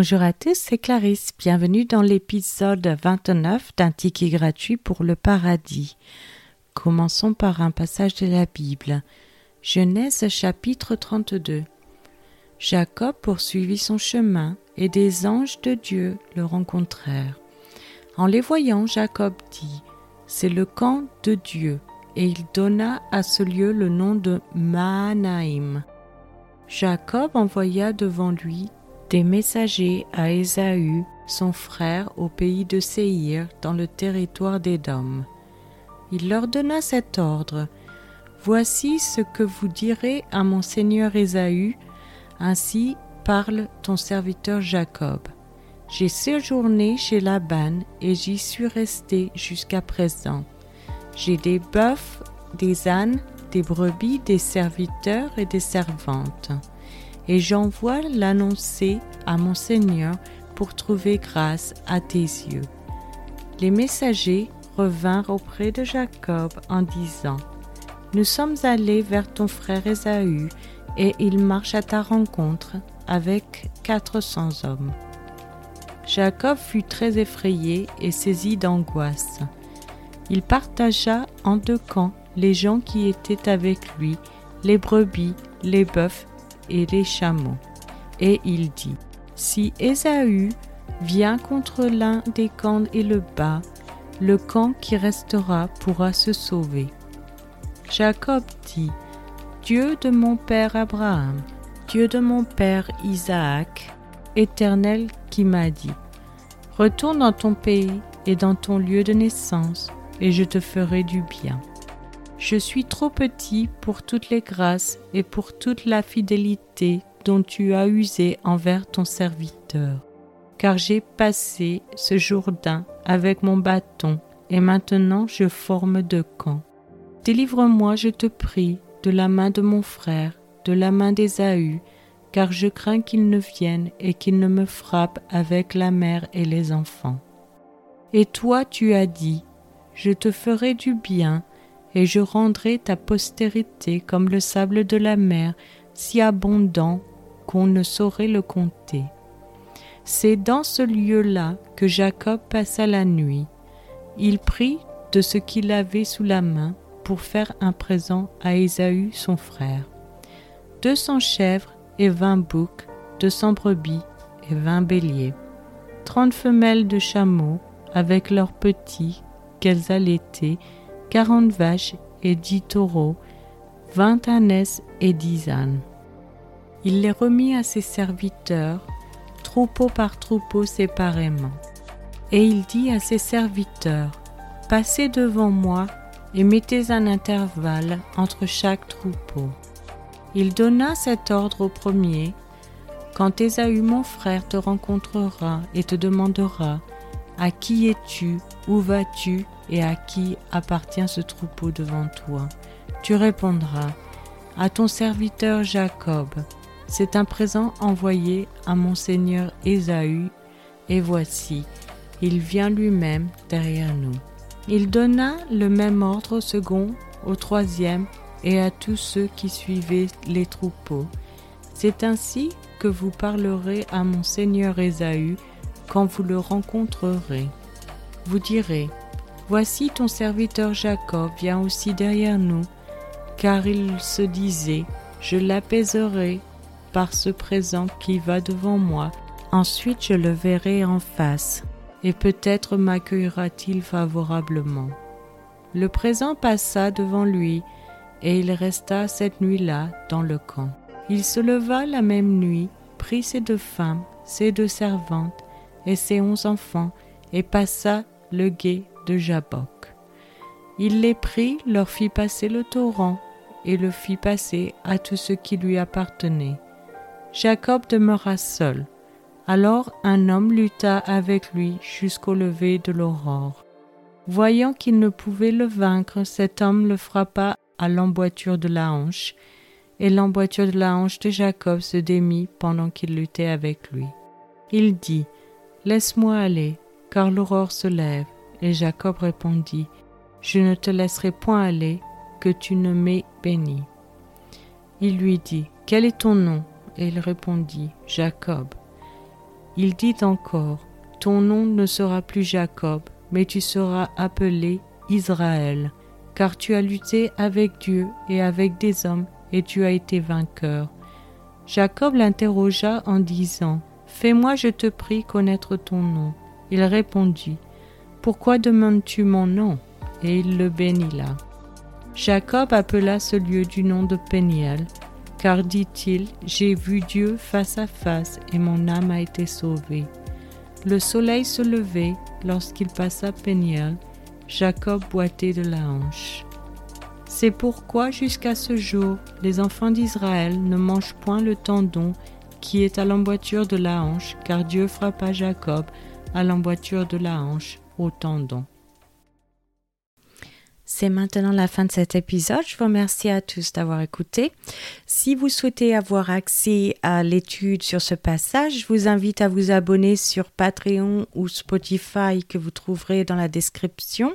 Bonjour à tous, c'est Clarisse. Bienvenue dans l'épisode 29 d'un ticket gratuit pour le paradis. Commençons par un passage de la Bible. Genèse chapitre 32. Jacob poursuivit son chemin et des anges de Dieu le rencontrèrent. En les voyant, Jacob dit C'est le camp de Dieu, et il donna à ce lieu le nom de Mahanaïm. Jacob envoya devant lui des messagers à Ésaü, son frère, au pays de Séhir, dans le territoire d'Édom. Il leur donna cet ordre Voici ce que vous direz à mon seigneur Ésaü, ainsi parle ton serviteur Jacob. J'ai séjourné chez Laban et j'y suis resté jusqu'à présent. J'ai des bœufs, des ânes, des brebis, des serviteurs et des servantes et j'envoie l'annoncer à mon Seigneur pour trouver grâce à tes yeux. Les messagers revinrent auprès de Jacob en disant, Nous sommes allés vers ton frère Ésaü, et il marche à ta rencontre avec quatre cents hommes. Jacob fut très effrayé et saisi d'angoisse. Il partagea en deux camps les gens qui étaient avec lui, les brebis, les bœufs et les chameaux. Et il dit, Si Ésaü vient contre l'un des camps et le bat, le camp qui restera pourra se sauver. Jacob dit, Dieu de mon père Abraham, Dieu de mon père Isaac, Éternel qui m'a dit, Retourne dans ton pays et dans ton lieu de naissance, et je te ferai du bien. Je suis trop petit pour toutes les grâces et pour toute la fidélité dont tu as usé envers ton serviteur, car j'ai passé ce Jourdain avec mon bâton, et maintenant je forme deux camps. Délivre-moi, je te prie, de la main de mon frère, de la main d'Ésaü, car je crains qu'il ne vienne et qu'il ne me frappe avec la mère et les enfants. Et toi tu as dit, Je te ferai du bien, et je rendrai ta postérité comme le sable de la mer, si abondant qu'on ne saurait le compter. C'est dans ce lieu-là que Jacob passa la nuit. Il prit de ce qu'il avait sous la main pour faire un présent à Ésaü son frère. Deux cents chèvres et vingt boucs, deux cents brebis et vingt béliers, trente femelles de chameaux avec leurs petits qu'elles allaitaient, quarante vaches et dix taureaux, vingt ânesses et dix ânes. Il les remit à ses serviteurs, troupeau par troupeau séparément. Et il dit à ses serviteurs, Passez devant moi et mettez un intervalle entre chaque troupeau. Il donna cet ordre au premier, Quand Ésaü mon frère te rencontrera et te demandera, À qui es-tu? Où vas-tu? Et à qui appartient ce troupeau devant toi Tu répondras, à ton serviteur Jacob. C'est un présent envoyé à mon seigneur Ésaü, et voici, il vient lui-même derrière nous. Il donna le même ordre au second, au troisième et à tous ceux qui suivaient les troupeaux. C'est ainsi que vous parlerez à mon seigneur Ésaü quand vous le rencontrerez. Vous direz, Voici ton serviteur Jacob vient aussi derrière nous, car il se disait, Je l'apaiserai par ce présent qui va devant moi, ensuite je le verrai en face, et peut-être m'accueillera-t-il favorablement. Le présent passa devant lui, et il resta cette nuit-là dans le camp. Il se leva la même nuit, prit ses deux femmes, ses deux servantes et ses onze enfants, et passa le guet de Jabok. Il les prit, leur fit passer le torrent, et le fit passer à tout ce qui lui appartenait. Jacob demeura seul. Alors un homme lutta avec lui jusqu'au lever de l'aurore. Voyant qu'il ne pouvait le vaincre, cet homme le frappa à l'emboîture de la hanche, et l'emboîture de la hanche de Jacob se démit pendant qu'il luttait avec lui. Il dit, Laisse-moi aller, car l'aurore se lève. Et Jacob répondit, Je ne te laisserai point aller, que tu ne m'aies béni. Il lui dit, Quel est ton nom? Et il répondit, Jacob. Il dit encore, Ton nom ne sera plus Jacob, mais tu seras appelé Israël, car tu as lutté avec Dieu et avec des hommes, et tu as été vainqueur. Jacob l'interrogea en disant, Fais-moi, je te prie, connaître ton nom. Il répondit, Pourquoi demandes-tu mon nom? Et il le bénit là. Jacob appela ce lieu du nom de Péniel, car dit-il, J'ai vu Dieu face à face, et mon âme a été sauvée. Le soleil se levait lorsqu'il passa Péniel, Jacob boitait de la hanche. C'est pourquoi jusqu'à ce jour, les enfants d'Israël ne mangent point le tendon qui est à l'emboîture de la hanche, car Dieu frappa Jacob à l'emboîture de la hanche, C'est maintenant la fin de cet épisode. Je vous remercie à tous d'avoir écouté. Si vous souhaitez avoir accès à l'étude sur ce passage, je vous invite à vous abonner sur Patreon ou Spotify que vous trouverez dans la description.